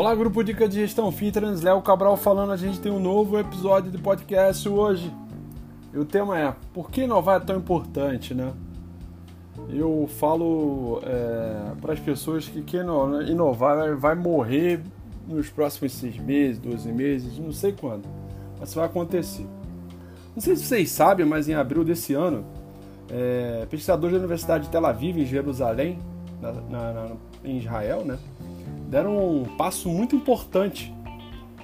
Olá, grupo Dica de Gestão Fitness, Léo Cabral falando. A gente tem um novo episódio de podcast hoje. E o tema é: por que inovar é tão importante, né? Eu falo é, para as pessoas que quem inovar vai morrer nos próximos seis meses, 12 meses, não sei quando, mas vai acontecer. Não sei se vocês sabem, mas em abril desse ano, é, pesquisadores da Universidade de Tel Aviv, em Jerusalém, na, na, na, em Israel, né, deram um passo muito importante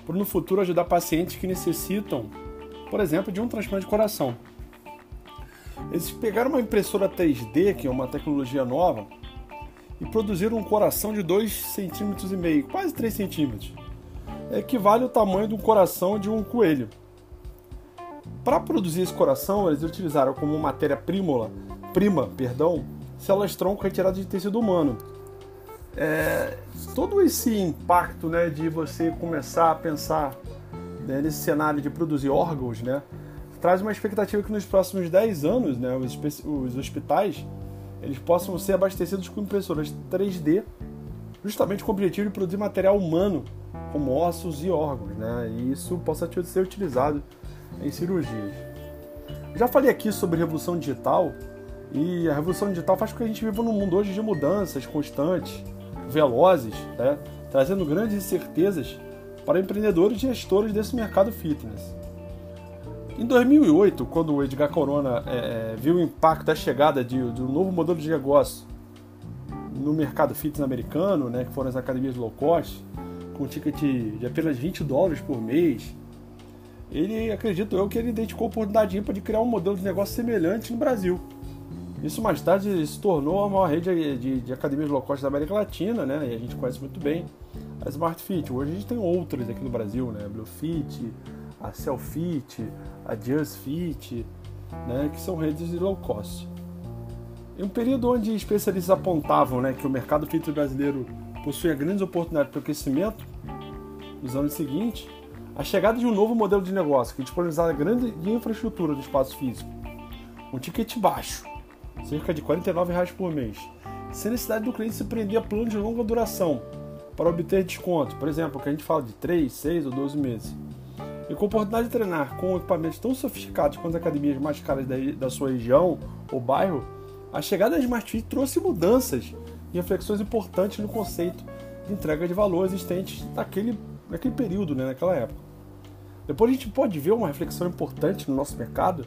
para no futuro ajudar pacientes que necessitam, por exemplo, de um transplante de coração. Eles pegaram uma impressora 3D, que é uma tecnologia nova, e produziram um coração de 2,5 cm, quase 3 centímetros. Equivale ao tamanho de um coração de um coelho. Para produzir esse coração, eles utilizaram como matéria-prima, prima, perdão, células tronco retiradas de tecido humano. É, todo esse impacto né, de você começar a pensar né, nesse cenário de produzir órgãos, né, traz uma expectativa que nos próximos 10 anos né, os, os hospitais eles possam ser abastecidos com impressoras 3D, justamente com o objetivo de produzir material humano, como ossos e órgãos, né, e isso possa ser utilizado em cirurgias. Já falei aqui sobre revolução digital, e a revolução digital faz com que a gente viva num mundo hoje de mudanças constantes, velozes, né? trazendo grandes incertezas para empreendedores e gestores desse mercado fitness. Em 2008, quando o Edgar Corona é, é, viu o impacto da chegada de, de, um novo modelo de negócio no mercado fitness americano, né, que foram as academias low cost, com ticket de apenas 20 dólares por mês, ele, acredito eu, que ele dedicou a oportunidade ímpar de criar um modelo de negócio semelhante no Brasil. Isso mais tarde se tornou a maior rede de, de, de academias low cost da América Latina, né? E a gente conhece muito bem a Smart Fit. Hoje a gente tem outras aqui no Brasil, né? A Blue Fit, a Selfit, a Just Fit, né? Que são redes de low cost. Em um período onde especialistas apontavam né, que o mercado fitness brasileiro possuía grandes oportunidades para o crescimento, nos anos seguintes, a chegada de um novo modelo de negócio que disponibilizava grande infraestrutura do espaço físico, um ticket baixo, cerca de 49 reais por mês, sem necessidade do cliente se prender a plano de longa duração para obter desconto, por exemplo, que a gente fala de 3, 6 ou 12 meses. E com a oportunidade de treinar com equipamentos tão sofisticados quanto as academias mais caras da, da sua região ou bairro, a chegada da Smart Fit trouxe mudanças e reflexões importantes no conceito de entrega de valor existente naquele, naquele período, né, naquela época. Depois a gente pode ver uma reflexão importante no nosso mercado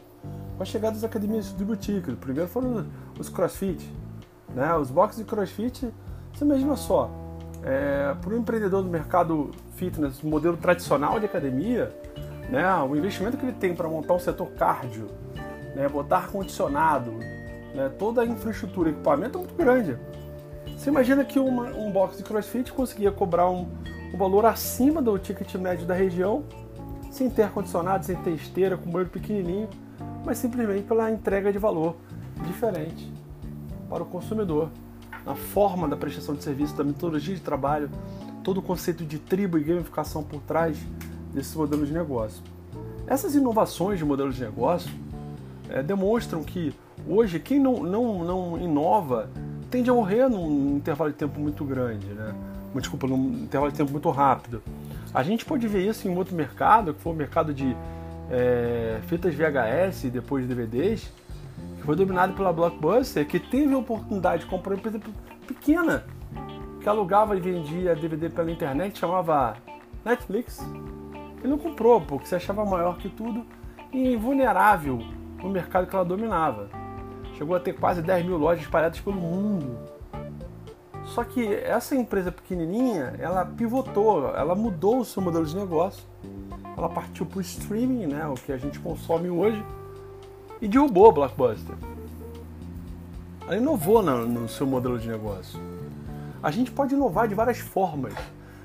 com a chegada das academias de boutique. Primeiro foram os crossfit. Né? Os boxes de crossfit, você imagina só, é, para o empreendedor do mercado fitness, modelo tradicional de academia, né, o investimento que ele tem para montar um setor cardio, né, botar ar-condicionado, né, toda a infraestrutura, equipamento é muito grande. Você imagina que uma, um box de crossfit conseguia cobrar um, um valor acima do ticket médio da região, sem ter ar-condicionado, sem ter esteira, com banheiro pequenininho, mas simplesmente pela entrega de valor diferente para o consumidor. Na forma da prestação de serviço, da metodologia de trabalho, todo o conceito de tribo e gamificação por trás desse modelo de negócio. Essas inovações de modelo de negócio é, demonstram que hoje quem não, não, não inova tende a morrer num intervalo de tempo muito grande, né? Desculpa, num intervalo de tempo muito rápido. A gente pode ver isso em outro mercado, que foi o mercado de é, fitas VHS e depois DVDs, que foi dominado pela Blockbuster, que teve a oportunidade de comprar uma empresa pequena que alugava e vendia DVD pela internet, chamava Netflix. Ele não comprou porque se achava maior que tudo e invulnerável no mercado que ela dominava. Chegou a ter quase 10 mil lojas espalhadas pelo mundo. Só que essa empresa pequenininha, ela pivotou, ela mudou o seu modelo de negócio ela partiu para o streaming, né, o que a gente consome hoje, e derrubou o Blockbuster. Ela inovou no, no seu modelo de negócio. A gente pode inovar de várias formas.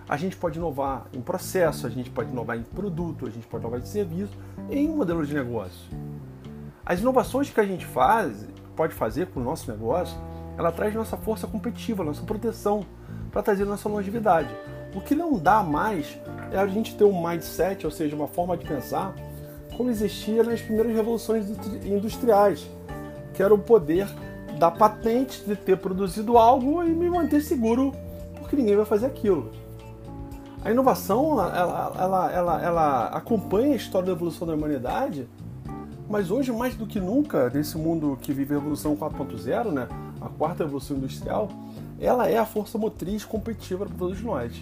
A gente pode inovar em processo, a gente pode inovar em produto, a gente pode inovar em serviço, em modelo de negócio. As inovações que a gente faz, pode fazer com o nosso negócio, ela traz nossa força competitiva, nossa proteção, para trazer nossa longevidade. O que não dá mais é a gente ter um mindset, ou seja, uma forma de pensar, como existia nas primeiras revoluções industriais, que era o poder da patente de ter produzido algo e me manter seguro, porque ninguém vai fazer aquilo. A inovação, ela, ela, ela, ela acompanha a história da evolução da humanidade, mas hoje, mais do que nunca, nesse mundo que vive a evolução 4.0, né, a quarta evolução industrial, ela é a força motriz competitiva para todos nós.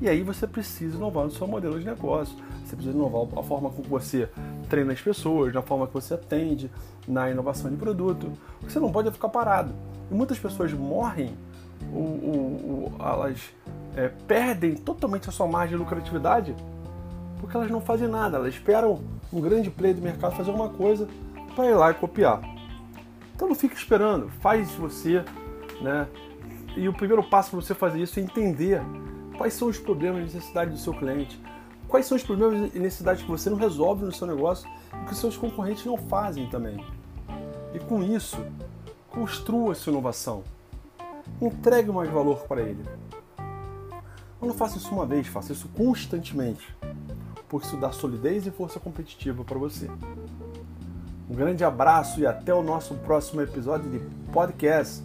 E aí você precisa inovar no seu modelo de negócio, você precisa inovar a forma como você treina as pessoas, na forma que você atende, na inovação de produto. Você não pode ficar parado. E muitas pessoas morrem, ou, ou, ou elas é, perdem totalmente a sua margem de lucratividade porque elas não fazem nada, elas esperam um grande player do mercado fazer alguma coisa para ir lá e copiar. Então não fique esperando, faz você, né? E o primeiro passo para você fazer isso é entender quais são os problemas e necessidades do seu cliente, quais são os problemas e necessidades que você não resolve no seu negócio e que seus concorrentes não fazem também. E com isso, construa sua inovação. Entregue mais valor para ele. Não faça isso uma vez, faça isso constantemente, porque isso dá solidez e força competitiva para você. Um grande abraço e até o nosso próximo episódio de podcast.